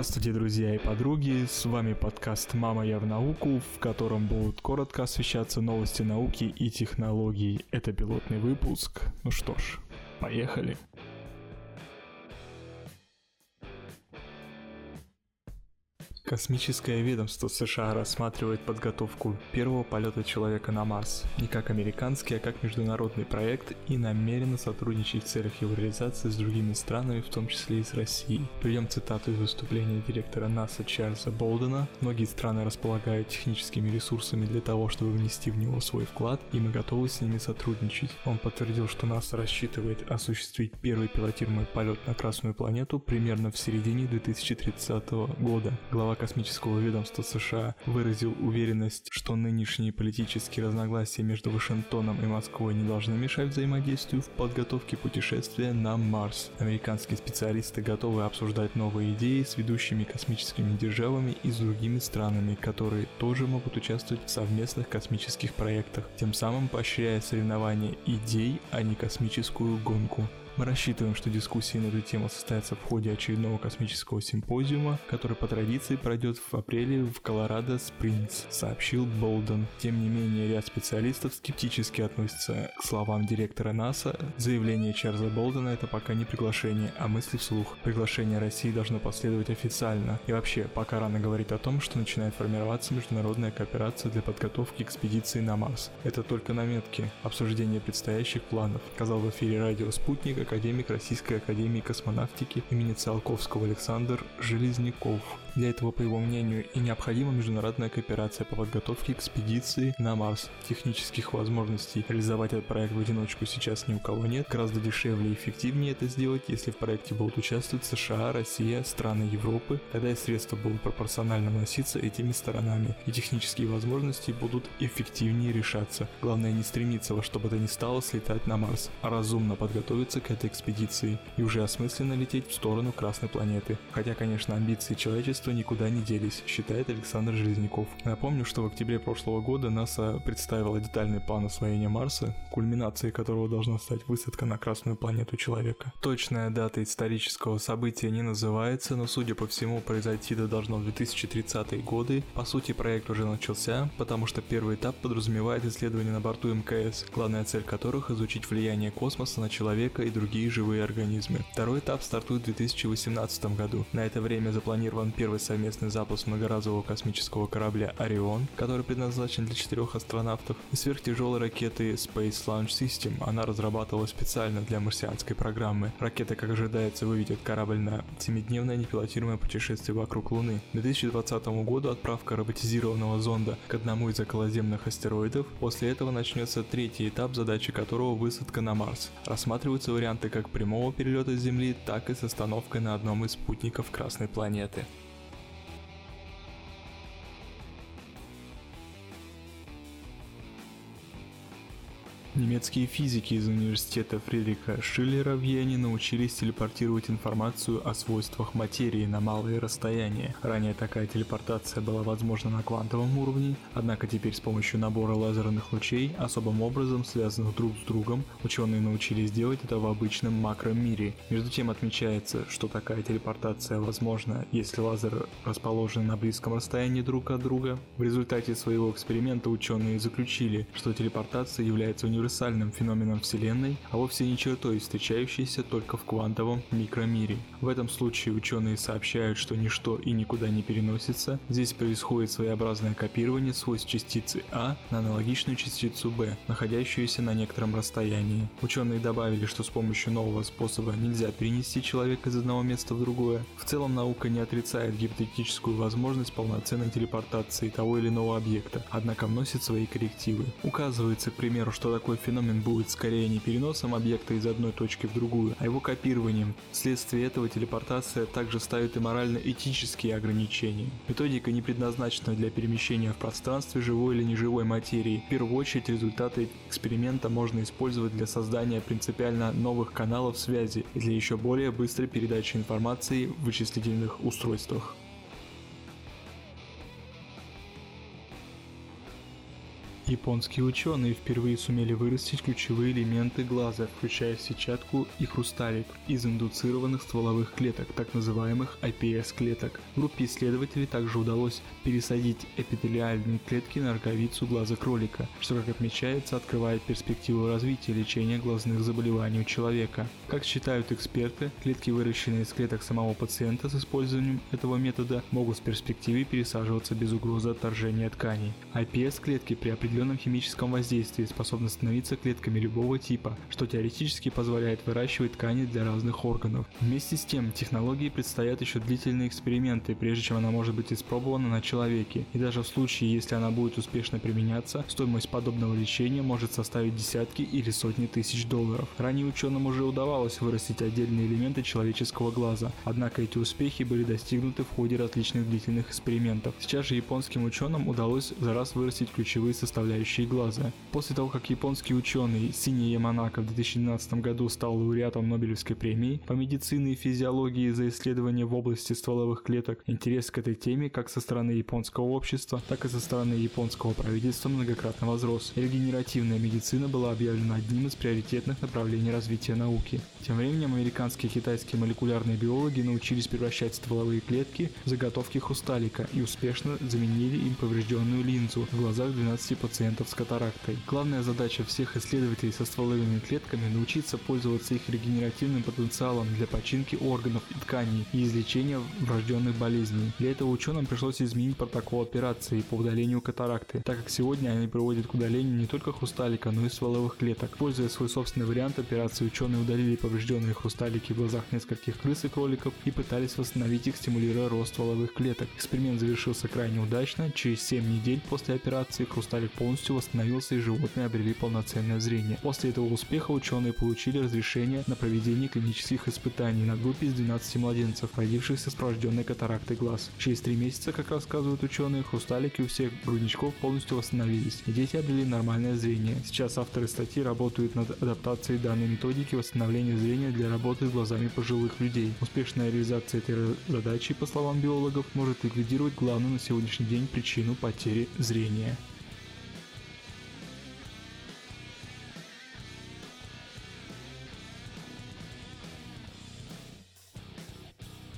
Здравствуйте, друзья и подруги, с вами подкаст «Мама, я в науку», в котором будут коротко освещаться новости науки и технологий. Это пилотный выпуск. Ну что ж, поехали. Космическое ведомство США рассматривает подготовку первого полета человека на Марс не как американский, а как международный проект и намерено сотрудничать в целях его реализации с другими странами, в том числе и с Россией. Приведем цитату из выступления директора НАСА Чарльза Болдена. Многие страны располагают техническими ресурсами для того, чтобы внести в него свой вклад, и мы готовы с ними сотрудничать. Он подтвердил, что НАСА рассчитывает осуществить первый пилотируемый полет на Красную планету примерно в середине 2030 года. Глава космического ведомства США выразил уверенность, что нынешние политические разногласия между Вашингтоном и Москвой не должны мешать взаимодействию в подготовке путешествия на Марс. Американские специалисты готовы обсуждать новые идеи с ведущими космическими державами и с другими странами, которые тоже могут участвовать в совместных космических проектах, тем самым поощряя соревнования идей, а не космическую гонку. Мы рассчитываем, что дискуссии на эту тему состоятся в ходе очередного космического симпозиума, который по традиции пройдет в апреле в Колорадо Спрингс, сообщил Болден. Тем не менее, ряд специалистов скептически относятся к словам директора НАСА. Заявление Чарльза Болдена это пока не приглашение, а мысли вслух. Приглашение России должно последовать официально. И вообще, пока рано говорить о том, что начинает формироваться международная кооперация для подготовки экспедиции на Марс. Это только наметки, обсуждение предстоящих планов, сказал в эфире радио «Спутник» академик Российской Академии космонавтики имени Циолковского Александр Железняков. Для этого, по его мнению, и необходима международная кооперация по подготовке экспедиции на Марс. Технических возможностей реализовать этот проект в одиночку сейчас ни у кого нет. Гораздо дешевле и эффективнее это сделать, если в проекте будут участвовать США, Россия, страны Европы. Тогда и средства будут пропорционально носиться этими сторонами, и технические возможности будут эффективнее решаться. Главное не стремиться во что бы то ни стало слетать на Марс, а разумно подготовиться к этой экспедиции и уже осмысленно лететь в сторону Красной планеты. Хотя, конечно, амбиции человечества никуда не делись, считает Александр Железняков. Напомню, что в октябре прошлого года НАСА представила детальный план освоения Марса, кульминацией которого должна стать высадка на Красную планету человека. Точная дата исторического события не называется, но судя по всему произойти это должно в 2030 годы. По сути, проект уже начался, потому что первый этап подразумевает исследования на борту МКС, главная цель которых изучить влияние космоса на человека и другие живые организмы. Второй этап стартует в 2018 году. На это время запланирован первый совместный запуск многоразового космического корабля «Орион», который предназначен для четырех астронавтов, и сверхтяжелой ракеты Space Launch System. Она разрабатывалась специально для марсианской программы. Ракета, как ожидается, выведет корабль на 7-дневное непилотируемое путешествие вокруг Луны. К 2020 году отправка роботизированного зонда к одному из околоземных астероидов. После этого начнется третий этап, задачи которого высадка на Марс. Рассматриваются варианты как прямого перелета с Земли, так и с остановкой на одном из спутников Красной планеты. Немецкие физики из университета Фридриха Шиллера в Йене научились телепортировать информацию о свойствах материи на малые расстояния. Ранее такая телепортация была возможна на квантовом уровне, однако теперь с помощью набора лазерных лучей, особым образом связанных друг с другом, ученые научились делать это в обычном макромире. Между тем отмечается, что такая телепортация возможна, если лазеры расположены на близком расстоянии друг от друга. В результате своего эксперимента ученые заключили, что телепортация является универсальной универсальным феноменом Вселенной, а вовсе не чертой, встречающейся только в квантовом микромире. В этом случае ученые сообщают, что ничто и никуда не переносится, здесь происходит своеобразное копирование свойств частицы А на аналогичную частицу Б, находящуюся на некотором расстоянии. Ученые добавили, что с помощью нового способа нельзя перенести человека из одного места в другое. В целом наука не отрицает гипотетическую возможность полноценной телепортации того или иного объекта, однако вносит свои коррективы. Указывается, к примеру, что такой феномен будет скорее не переносом объекта из одной точки в другую, а его копированием. Вследствие этого телепортация также ставит и морально-этические ограничения. Методика не предназначена для перемещения в пространстве живой или неживой материи. В первую очередь результаты эксперимента можно использовать для создания принципиально новых каналов связи и для еще более быстрой передачи информации в вычислительных устройствах. Японские ученые впервые сумели вырастить ключевые элементы глаза, включая сетчатку и хрусталик, из индуцированных стволовых клеток, так называемых IPS-клеток. Группе исследователей также удалось пересадить эпителиальные клетки на роговицу глаза кролика, что, как отмечается, открывает перспективу развития лечения глазных заболеваний у человека. Как считают эксперты, клетки, выращенные из клеток самого пациента с использованием этого метода, могут в перспективе пересаживаться без угрозы отторжения тканей. IPS-клетки при определенном химическом воздействии способны становиться клетками любого типа, что теоретически позволяет выращивать ткани для разных органов. Вместе с тем, технологии предстоят еще длительные эксперименты, прежде чем она может быть испробована на человеке, и даже в случае, если она будет успешно применяться, стоимость подобного лечения может составить десятки или сотни тысяч долларов. Ранее ученым уже удавалось вырастить отдельные элементы человеческого глаза, однако эти успехи были достигнуты в ходе различных длительных экспериментов. Сейчас же японским ученым удалось за раз вырастить ключевые составляющие глаза. После того, как японский ученый Сини Яманака в 2012 году стал лауреатом Нобелевской премии по медицине и физиологии за исследования в области стволовых клеток, интерес к этой теме как со стороны японского общества, так и со стороны японского правительства многократно возрос. Регенеративная медицина была объявлена одним из приоритетных направлений развития науки. Тем временем американские и китайские молекулярные биологи научились превращать стволовые клетки в заготовки хрусталика и успешно заменили им поврежденную линзу в глазах 12 пациентов с катарактой. Главная задача всех исследователей со стволовыми клетками – научиться пользоваться их регенеративным потенциалом для починки органов и тканей и излечения врожденных болезней. Для этого ученым пришлось изменить протокол операции по удалению катаракты, так как сегодня они приводят к удалению не только хрусталика, но и стволовых клеток. Используя свой собственный вариант операции, ученые удалили поврежденные хрусталики в глазах нескольких крыс и кроликов и пытались восстановить их, стимулируя рост стволовых клеток. Эксперимент завершился крайне удачно. Через 7 недель после операции хрусталик полностью восстановился и животные обрели полноценное зрение. После этого успеха ученые получили разрешение на проведение клинических испытаний на группе из 12 младенцев, родившихся с порожденной катарактой глаз. Через 3 месяца, как рассказывают ученые, хрусталики у всех грудничков полностью восстановились, и дети обрели нормальное зрение. Сейчас авторы статьи работают над адаптацией данной методики восстановления зрения для работы с глазами пожилых людей. Успешная реализация этой задачи, по словам биологов, может ликвидировать главную на сегодняшний день причину потери зрения.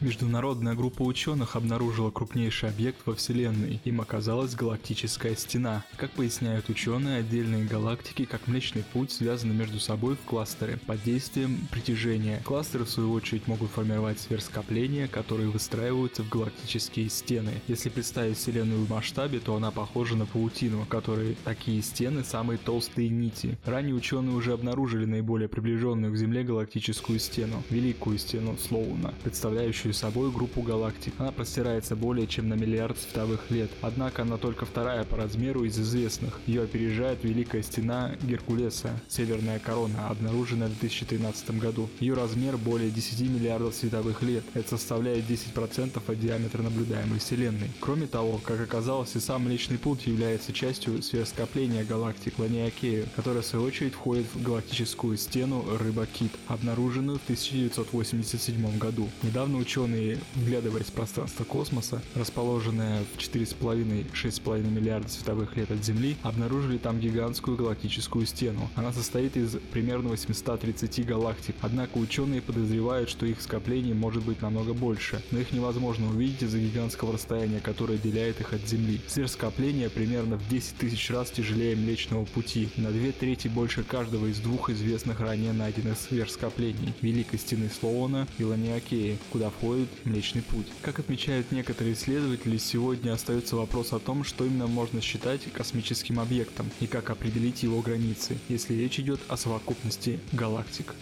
Международная группа ученых обнаружила крупнейший объект во Вселенной. Им оказалась галактическая стена. Как поясняют ученые, отдельные галактики, как Млечный Путь, связаны между собой в кластеры под действием притяжения. Кластеры, в свою очередь, могут формировать сверхскопления, которые выстраиваются в галактические стены. Если представить Вселенную в масштабе, то она похожа на паутину, которые такие стены самые толстые нити. Ранее ученые уже обнаружили наиболее приближенную к Земле галактическую стену, Великую стену Слоуна, представляющую представляющую собой группу галактик. Она простирается более чем на миллиард световых лет, однако она только вторая по размеру из известных. Ее опережает Великая Стена Геркулеса, Северная Корона, обнаруженная в 2013 году. Ее размер более 10 миллиардов световых лет, это составляет 10% от диаметра наблюдаемой Вселенной. Кроме того, как оказалось, и сам Млечный Путь является частью сверхскопления галактик Ланиакею, которая в свою очередь входит в галактическую стену Рыба-Кит, обнаруженную в 1987 году. Недавно ученые ученые, вглядываясь в пространство космоса, расположенное в 4,5-6,5 миллиарда световых лет от Земли, обнаружили там гигантскую галактическую стену. Она состоит из примерно 830 галактик, однако ученые подозревают, что их скопление может быть намного больше, но их невозможно увидеть из-за гигантского расстояния, которое отделяет их от Земли. Сверхскопление примерно в 10 тысяч раз тяжелее Млечного Пути, на две трети больше каждого из двух известных ранее найденных сверхскоплений – Великой Стены Слоуна и Ланиакеи, куда входит проходит Млечный Путь. Как отмечают некоторые исследователи, сегодня остается вопрос о том, что именно можно считать космическим объектом и как определить его границы, если речь идет о совокупности галактик.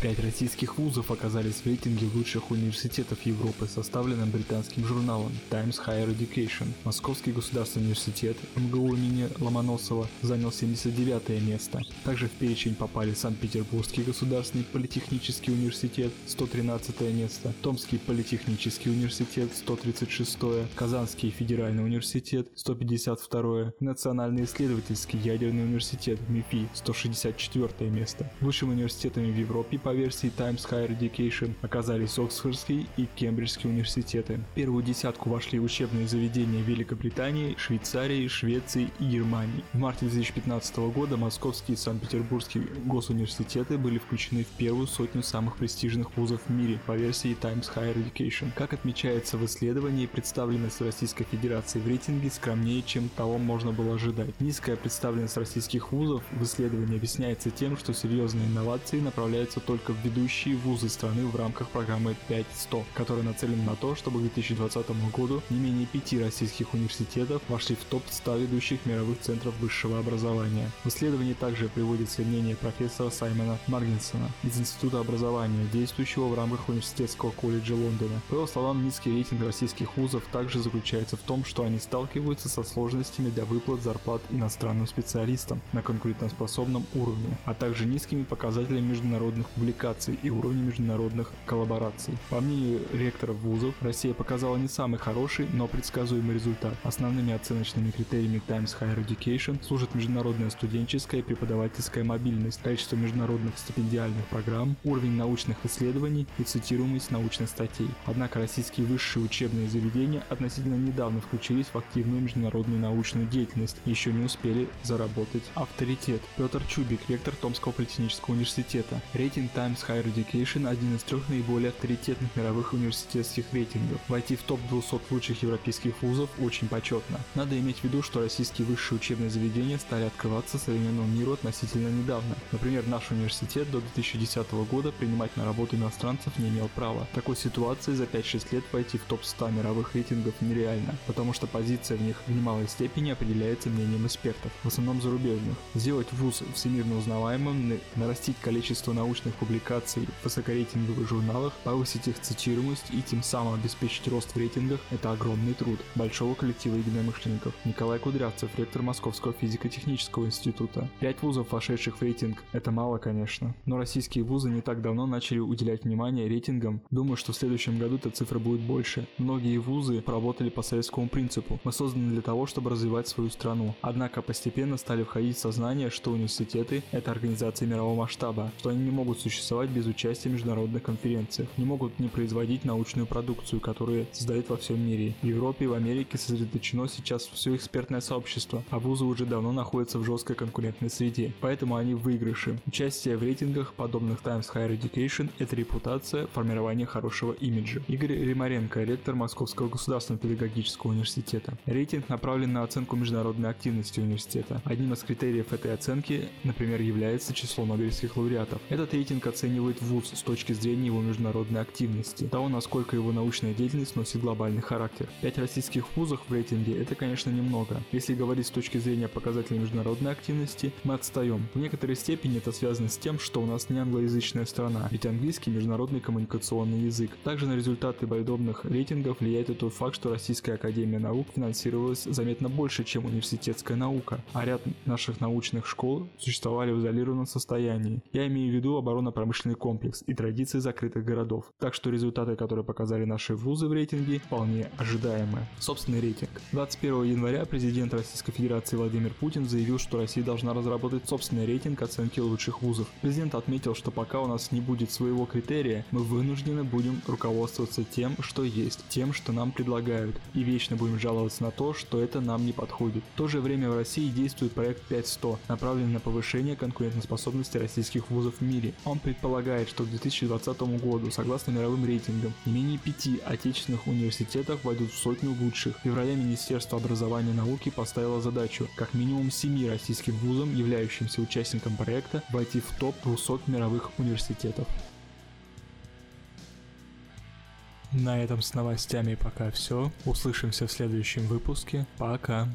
Пять российских вузов оказались в рейтинге лучших университетов Европы, составленном британским журналом Times Higher Education. Московский государственный университет МГУ имени Ломоносова занял 79 место. Также в перечень попали Санкт-Петербургский государственный политехнический университет 113 место, Томский политехнический университет 136, Казанский федеральный университет 152, Национальный исследовательский ядерный университет МИФИ 164 место. Высшими университетами в Европе по версии Times Higher Education оказались Оксфордский и Кембриджский университеты. В первую десятку вошли учебные заведения Великобритании, Швейцарии, Швеции и Германии. В марте 2015 года Московский и Санкт-Петербургский госуниверситеты были включены в первую сотню самых престижных вузов в мире по версии Times Higher Education. Как отмечается в исследовании, представленность Российской Федерации в рейтинге скромнее, чем того можно было ожидать. Низкая представленность российских вузов в исследовании объясняется тем, что серьезные инновации направляются только в ведущие вузы страны в рамках программы 5.100, которая нацелена на то, чтобы к 2020 году не менее пяти российских университетов вошли в топ-100 ведущих мировых центров высшего образования. В исследовании также приводится мнение профессора Саймона Маргинсона из Института образования, действующего в рамках Университетского колледжа Лондона. По его словам, низкий рейтинг российских вузов также заключается в том, что они сталкиваются со сложностями для выплат зарплат иностранным специалистам на конкурентоспособном уровне, а также низкими показателями международных публикаций и уровнем международных коллабораций. По мнению ректоров вузов, Россия показала не самый хороший, но предсказуемый результат. Основными оценочными критериями Times Higher Education служат международная студенческая и преподавательская мобильность, количество международных стипендиальных программ, уровень научных исследований и цитируемость научных статей. Однако российские высшие учебные заведения относительно недавно включились в активную международную научную деятельность и еще не успели заработать авторитет. Петр Чубик, ректор Томского политехнического университета. Рейтинг Times Higher Education – один из трех наиболее авторитетных мировых университетских рейтингов. Войти в топ-200 лучших европейских вузов очень почетно. Надо иметь в виду, что российские высшие учебные заведения стали открываться современному миру относительно недавно. Например, наш университет до 2010 года принимать на работу иностранцев не имел права. В такой ситуации за 5-6 лет войти в топ-100 мировых рейтингов нереально, потому что позиция в них в немалой степени определяется мнением экспертов, в основном зарубежных. Сделать вуз всемирно узнаваемым, нарастить количество научных публикаций в высокорейтинговых журналах, повысить их цитируемость и тем самым обеспечить рост в рейтингах – это огромный труд большого коллектива единомышленников. Николай Кудрявцев, ректор Московского физико-технического института. Пять вузов, вошедших в рейтинг – это мало, конечно. Но российские вузы не так давно начали уделять внимание рейтингам. Думаю, что в следующем году эта цифра будет больше. Многие вузы поработали по советскому принципу. Мы созданы для того, чтобы развивать свою страну. Однако постепенно стали входить в сознание, что университеты – это организации мирового масштаба, что они не могут существовать без участия международных конференциях, не могут не производить научную продукцию, которую создают во всем мире. В Европе и в Америке сосредоточено сейчас все экспертное сообщество, а вузы уже давно находятся в жесткой конкурентной среде, поэтому они в выигрыше. Участие в рейтингах, подобных Times Higher Education, это репутация, формирование хорошего имиджа. Игорь Римаренко, ректор Московского государственного педагогического университета. Рейтинг направлен на оценку международной активности университета. Одним из критериев этой оценки, например, является число нобелевских лауреатов. Этот рейтинг оценивает вуз с точки зрения его международной активности, того, насколько его научная деятельность носит глобальный характер. Пять российских вузов в рейтинге это, конечно, немного. Если говорить с точки зрения показателей международной активности, мы отстаем. В некоторой степени это связано с тем, что у нас не англоязычная страна, ведь английский международный коммуникационный язык. Также на результаты подобных рейтингов влияет и тот факт, что Российская Академия Наук финансировалась заметно больше, чем университетская наука, а ряд наших научных школ существовали в изолированном состоянии. Я имею в виду оборонно-промышленный комплекс и традиции закрытых городов. Так что результаты, которые показали наши вузы в рейтинге, вполне ожидаемы. Собственный рейтинг. 21 января президент Российской Федерации Владимир Путин заявил, что Россия должна разработать собственный рейтинг оценки лучших вузов. Президент отметил, что пока у нас не будет своего критерия, мы вынуждены будем руководствоваться тем, что есть, тем, что нам предлагают, и вечно будем жаловаться на то, что это нам не подходит. В то же время в России действует проект 5100, направленный на повышение конкурентоспособности российских вузов в мире. Он предполагает, что к 2020 году, согласно мировым рейтингам, не менее пяти отечественных университетов войдут в сотню лучших. В феврале Министерство образования и науки поставило задачу как минимум семи российским вузам, являющимся участником проекта, войти в топ 200 мировых университетов. На этом с новостями пока все. Услышимся в следующем выпуске. Пока.